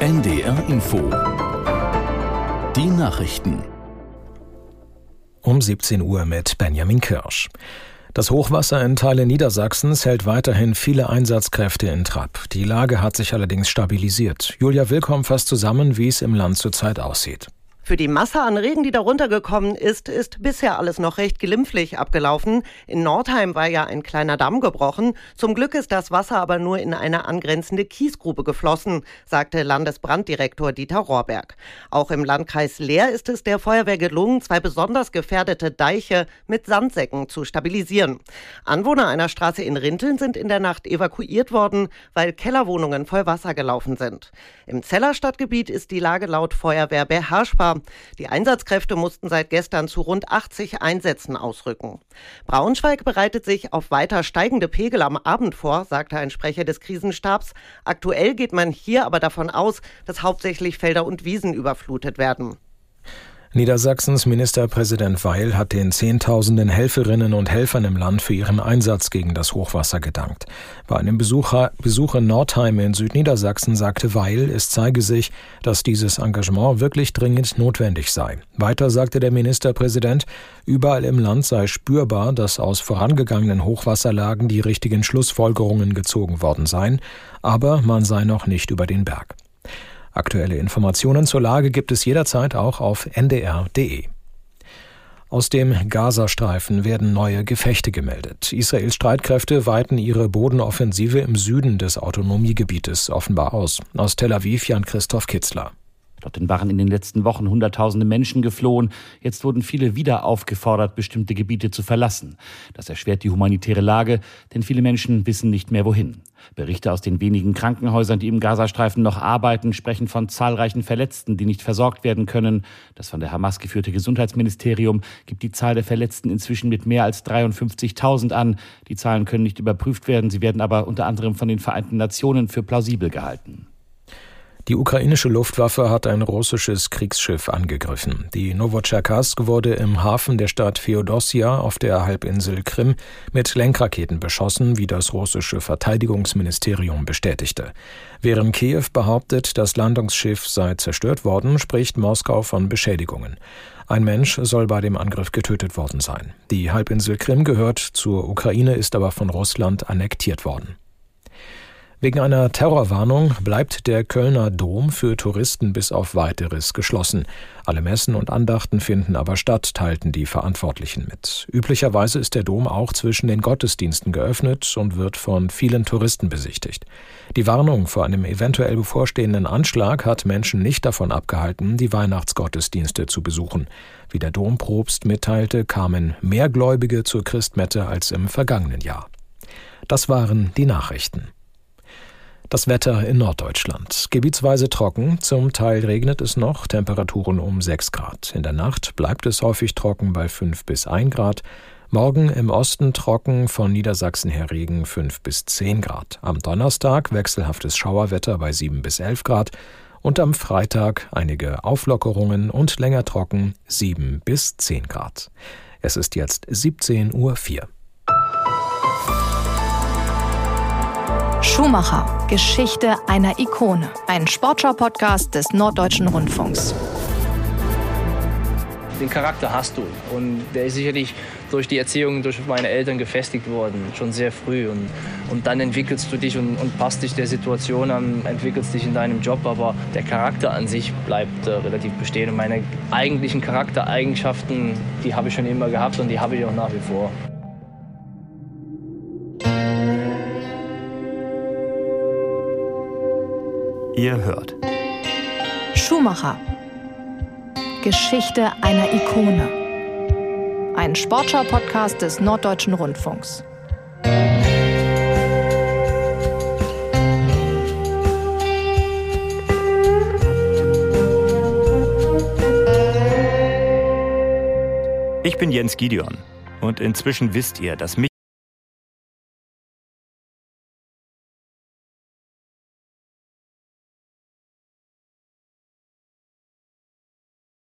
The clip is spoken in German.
NDR Info. Die Nachrichten. Um 17 Uhr mit Benjamin Kirsch. Das Hochwasser in Teilen Niedersachsens hält weiterhin viele Einsatzkräfte in Trab. Die Lage hat sich allerdings stabilisiert. Julia Willkomm fasst zusammen, wie es im Land zurzeit aussieht. Für die Masse an Regen, die darunter gekommen ist, ist bisher alles noch recht glimpflich abgelaufen. In Nordheim war ja ein kleiner Damm gebrochen. Zum Glück ist das Wasser aber nur in eine angrenzende Kiesgrube geflossen, sagte Landesbranddirektor Dieter Rohrberg. Auch im Landkreis Leer ist es der Feuerwehr gelungen, zwei besonders gefährdete Deiche mit Sandsäcken zu stabilisieren. Anwohner einer Straße in Rinteln sind in der Nacht evakuiert worden, weil Kellerwohnungen voll Wasser gelaufen sind. Im Zellerstadtgebiet ist die Lage laut Feuerwehr beherrschbar. Die Einsatzkräfte mussten seit gestern zu rund 80 Einsätzen ausrücken. Braunschweig bereitet sich auf weiter steigende Pegel am Abend vor, sagte ein Sprecher des Krisenstabs. Aktuell geht man hier aber davon aus, dass hauptsächlich Felder und Wiesen überflutet werden. Niedersachsens Ministerpräsident Weil hat den Zehntausenden Helferinnen und Helfern im Land für ihren Einsatz gegen das Hochwasser gedankt. Bei einem Besucher, Besuch in Nordheim in Südniedersachsen sagte Weil, es zeige sich, dass dieses Engagement wirklich dringend notwendig sei. Weiter sagte der Ministerpräsident, überall im Land sei spürbar, dass aus vorangegangenen Hochwasserlagen die richtigen Schlussfolgerungen gezogen worden seien, aber man sei noch nicht über den Berg. Aktuelle Informationen zur Lage gibt es jederzeit auch auf ndr.de. Aus dem Gazastreifen werden neue Gefechte gemeldet. Israels Streitkräfte weiten ihre Bodenoffensive im Süden des Autonomiegebietes offenbar aus. Aus Tel Aviv Jan Christoph Kitzler. Dorthin waren in den letzten Wochen Hunderttausende Menschen geflohen. Jetzt wurden viele wieder aufgefordert, bestimmte Gebiete zu verlassen. Das erschwert die humanitäre Lage, denn viele Menschen wissen nicht mehr wohin. Berichte aus den wenigen Krankenhäusern, die im Gazastreifen noch arbeiten, sprechen von zahlreichen Verletzten, die nicht versorgt werden können. Das von der Hamas geführte Gesundheitsministerium gibt die Zahl der Verletzten inzwischen mit mehr als 53.000 an. Die Zahlen können nicht überprüft werden, sie werden aber unter anderem von den Vereinten Nationen für plausibel gehalten. Die ukrainische Luftwaffe hat ein russisches Kriegsschiff angegriffen. Die Novocherkassk wurde im Hafen der Stadt Feodossia auf der Halbinsel Krim mit Lenkraketen beschossen, wie das russische Verteidigungsministerium bestätigte. Während Kiew behauptet, das Landungsschiff sei zerstört worden, spricht Moskau von Beschädigungen. Ein Mensch soll bei dem Angriff getötet worden sein. Die Halbinsel Krim gehört zur Ukraine, ist aber von Russland annektiert worden. Wegen einer Terrorwarnung bleibt der Kölner Dom für Touristen bis auf weiteres geschlossen. Alle Messen und Andachten finden aber statt, teilten die Verantwortlichen mit. Üblicherweise ist der Dom auch zwischen den Gottesdiensten geöffnet und wird von vielen Touristen besichtigt. Die Warnung vor einem eventuell bevorstehenden Anschlag hat Menschen nicht davon abgehalten, die Weihnachtsgottesdienste zu besuchen. Wie der Dompropst mitteilte, kamen mehr Gläubige zur Christmette als im vergangenen Jahr. Das waren die Nachrichten. Das Wetter in Norddeutschland. Gebietsweise trocken, zum Teil regnet es noch, Temperaturen um 6 Grad. In der Nacht bleibt es häufig trocken bei 5 bis 1 Grad. Morgen im Osten trocken, von Niedersachsen her Regen 5 bis 10 Grad. Am Donnerstag wechselhaftes Schauerwetter bei 7 bis 11 Grad. Und am Freitag einige Auflockerungen und länger trocken 7 bis 10 Grad. Es ist jetzt 17.04 Uhr. Schumacher, Geschichte einer Ikone. Ein Sportschau-Podcast des Norddeutschen Rundfunks. Den Charakter hast du und der ist sicherlich durch die Erziehung durch meine Eltern gefestigt worden, schon sehr früh. Und, und dann entwickelst du dich und, und passt dich der Situation an, entwickelst dich in deinem Job, aber der Charakter an sich bleibt äh, relativ bestehen. Und meine eigentlichen Charaktereigenschaften, die habe ich schon immer gehabt und die habe ich auch nach wie vor. Ihr hört. Schumacher. Geschichte einer Ikone. Ein Sportschau-Podcast des Norddeutschen Rundfunks. Ich bin Jens Gideon und inzwischen wisst ihr, dass mich